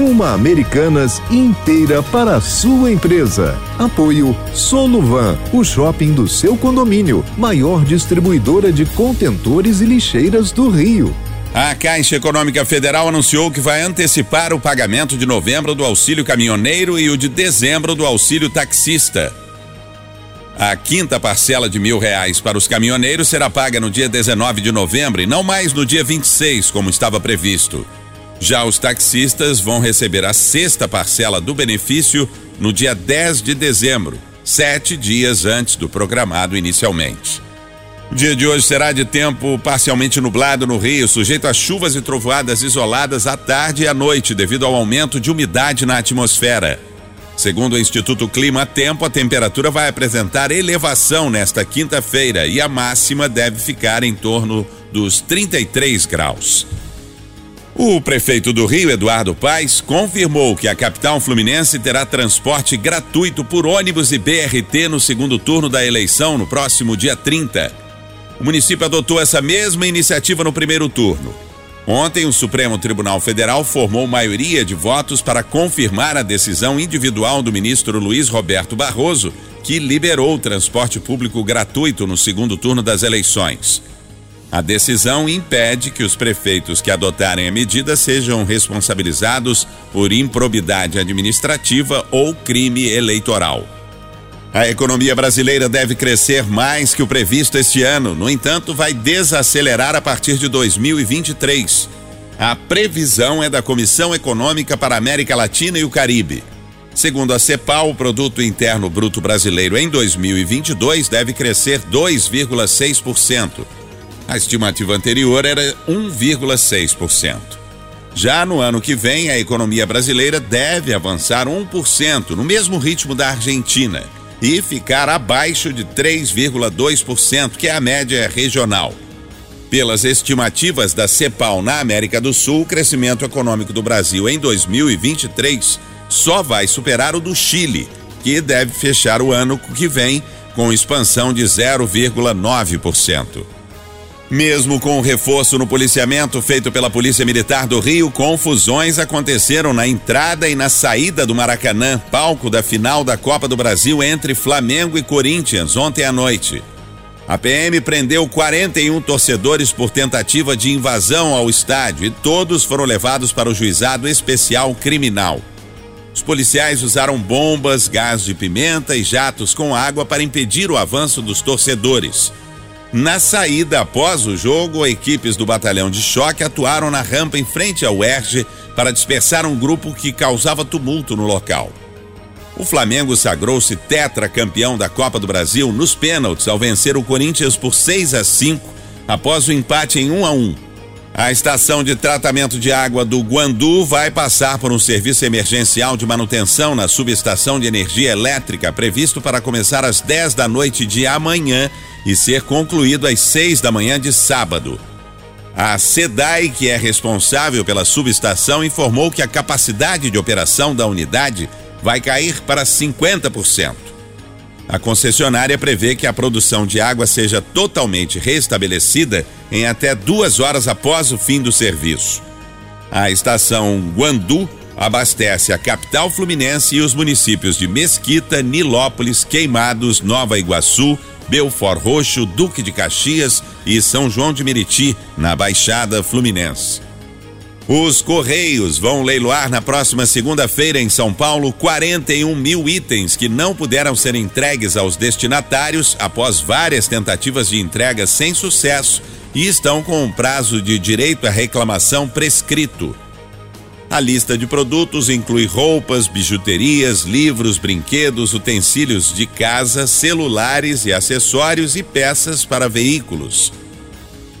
Uma Americanas inteira para a sua empresa. Apoio Soluvan, o shopping do seu condomínio, maior distribuidora de contentores e lixeiras do Rio. A Caixa Econômica Federal anunciou que vai antecipar o pagamento de novembro do auxílio caminhoneiro e o de dezembro do auxílio taxista. A quinta parcela de mil reais para os caminhoneiros será paga no dia 19 de novembro e não mais no dia 26, como estava previsto. Já os taxistas vão receber a sexta parcela do benefício no dia 10 de dezembro, sete dias antes do programado inicialmente. O dia de hoje será de tempo parcialmente nublado no Rio, sujeito a chuvas e trovoadas isoladas à tarde e à noite, devido ao aumento de umidade na atmosfera. Segundo o Instituto Clima Tempo, a temperatura vai apresentar elevação nesta quinta-feira e a máxima deve ficar em torno dos 33 graus. O prefeito do Rio, Eduardo Paes, confirmou que a capital fluminense terá transporte gratuito por ônibus e BRT no segundo turno da eleição no próximo dia 30. O município adotou essa mesma iniciativa no primeiro turno. Ontem, o Supremo Tribunal Federal formou maioria de votos para confirmar a decisão individual do ministro Luiz Roberto Barroso, que liberou o transporte público gratuito no segundo turno das eleições. A decisão impede que os prefeitos que adotarem a medida sejam responsabilizados por improbidade administrativa ou crime eleitoral. A economia brasileira deve crescer mais que o previsto este ano, no entanto, vai desacelerar a partir de 2023. A previsão é da Comissão Econômica para a América Latina e o Caribe. Segundo a CEPAL, o produto interno bruto brasileiro em 2022 deve crescer 2,6%. A estimativa anterior era 1,6%. Já no ano que vem, a economia brasileira deve avançar 1%, no mesmo ritmo da Argentina, e ficar abaixo de 3,2%, que é a média regional. Pelas estimativas da CEPAL na América do Sul, o crescimento econômico do Brasil em 2023 só vai superar o do Chile, que deve fechar o ano que vem com expansão de 0,9%. Mesmo com o reforço no policiamento feito pela Polícia Militar do Rio, confusões aconteceram na entrada e na saída do Maracanã, palco da final da Copa do Brasil entre Flamengo e Corinthians, ontem à noite. A PM prendeu 41 torcedores por tentativa de invasão ao estádio e todos foram levados para o juizado especial criminal. Os policiais usaram bombas, gás de pimenta e jatos com água para impedir o avanço dos torcedores. Na saída após o jogo, equipes do batalhão de choque atuaram na rampa em frente ao UERJ para dispersar um grupo que causava tumulto no local. O Flamengo sagrou-se tetracampeão da Copa do Brasil nos pênaltis ao vencer o Corinthians por 6 a 5 após o empate em 1 a 1. A estação de tratamento de água do Guandu vai passar por um serviço emergencial de manutenção na subestação de energia elétrica previsto para começar às 10 da noite de amanhã e ser concluído às 6 da manhã de sábado. A SEDAI, que é responsável pela subestação, informou que a capacidade de operação da unidade vai cair para 50%. A concessionária prevê que a produção de água seja totalmente restabelecida em até duas horas após o fim do serviço. A estação Guandu abastece a capital fluminense e os municípios de Mesquita, Nilópolis, Queimados, Nova Iguaçu, Belfort Roxo, Duque de Caxias e São João de Meriti, na Baixada Fluminense. Os Correios vão leiloar na próxima segunda-feira em São Paulo 41 mil itens que não puderam ser entregues aos destinatários após várias tentativas de entrega sem sucesso e estão com um prazo de direito à reclamação prescrito. A lista de produtos inclui roupas, bijuterias, livros, brinquedos, utensílios de casa, celulares e acessórios e peças para veículos.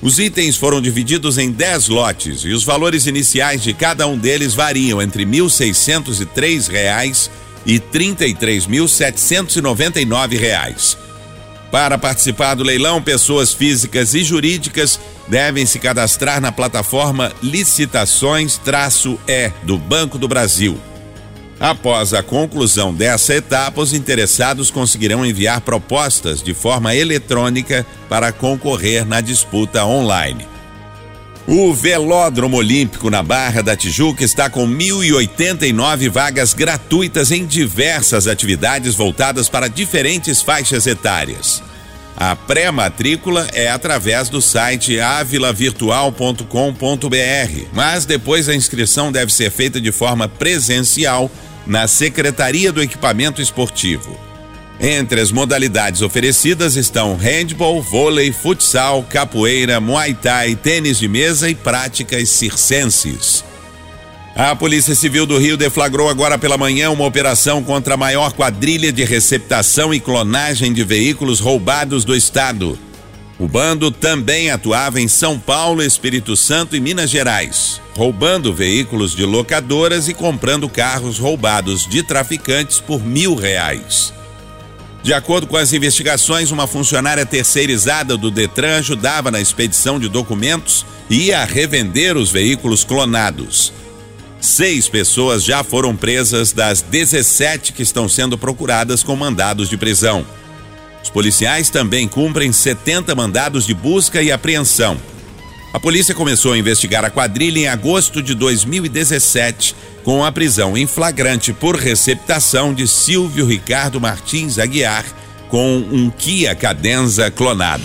Os itens foram divididos em 10 lotes e os valores iniciais de cada um deles variam entre R$ 1.603 e R$ 33.799. Para participar do leilão, pessoas físicas e jurídicas devem se cadastrar na plataforma Licitações-E do Banco do Brasil. Após a conclusão dessa etapa, os interessados conseguirão enviar propostas de forma eletrônica para concorrer na disputa online. O Velódromo Olímpico na Barra da Tijuca está com 1.089 vagas gratuitas em diversas atividades voltadas para diferentes faixas etárias. A pré-matrícula é através do site avilavirtual.com.br, mas depois a inscrição deve ser feita de forma presencial na Secretaria do Equipamento Esportivo. Entre as modalidades oferecidas estão handball, vôlei, futsal, capoeira, muay thai, tênis de mesa e práticas circenses. A Polícia Civil do Rio deflagrou agora pela manhã uma operação contra a maior quadrilha de receptação e clonagem de veículos roubados do estado. O bando também atuava em São Paulo, Espírito Santo e Minas Gerais, roubando veículos de locadoras e comprando carros roubados de traficantes por mil reais. De acordo com as investigações, uma funcionária terceirizada do Detran ajudava na expedição de documentos e ia revender os veículos clonados. Seis pessoas já foram presas das 17 que estão sendo procuradas com mandados de prisão. Os policiais também cumprem 70 mandados de busca e apreensão. A polícia começou a investigar a quadrilha em agosto de 2017 com a prisão em flagrante por receptação de Silvio Ricardo Martins Aguiar com um Kia Cadenza clonado.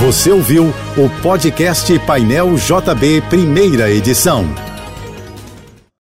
Você ouviu o podcast Painel JB, primeira edição.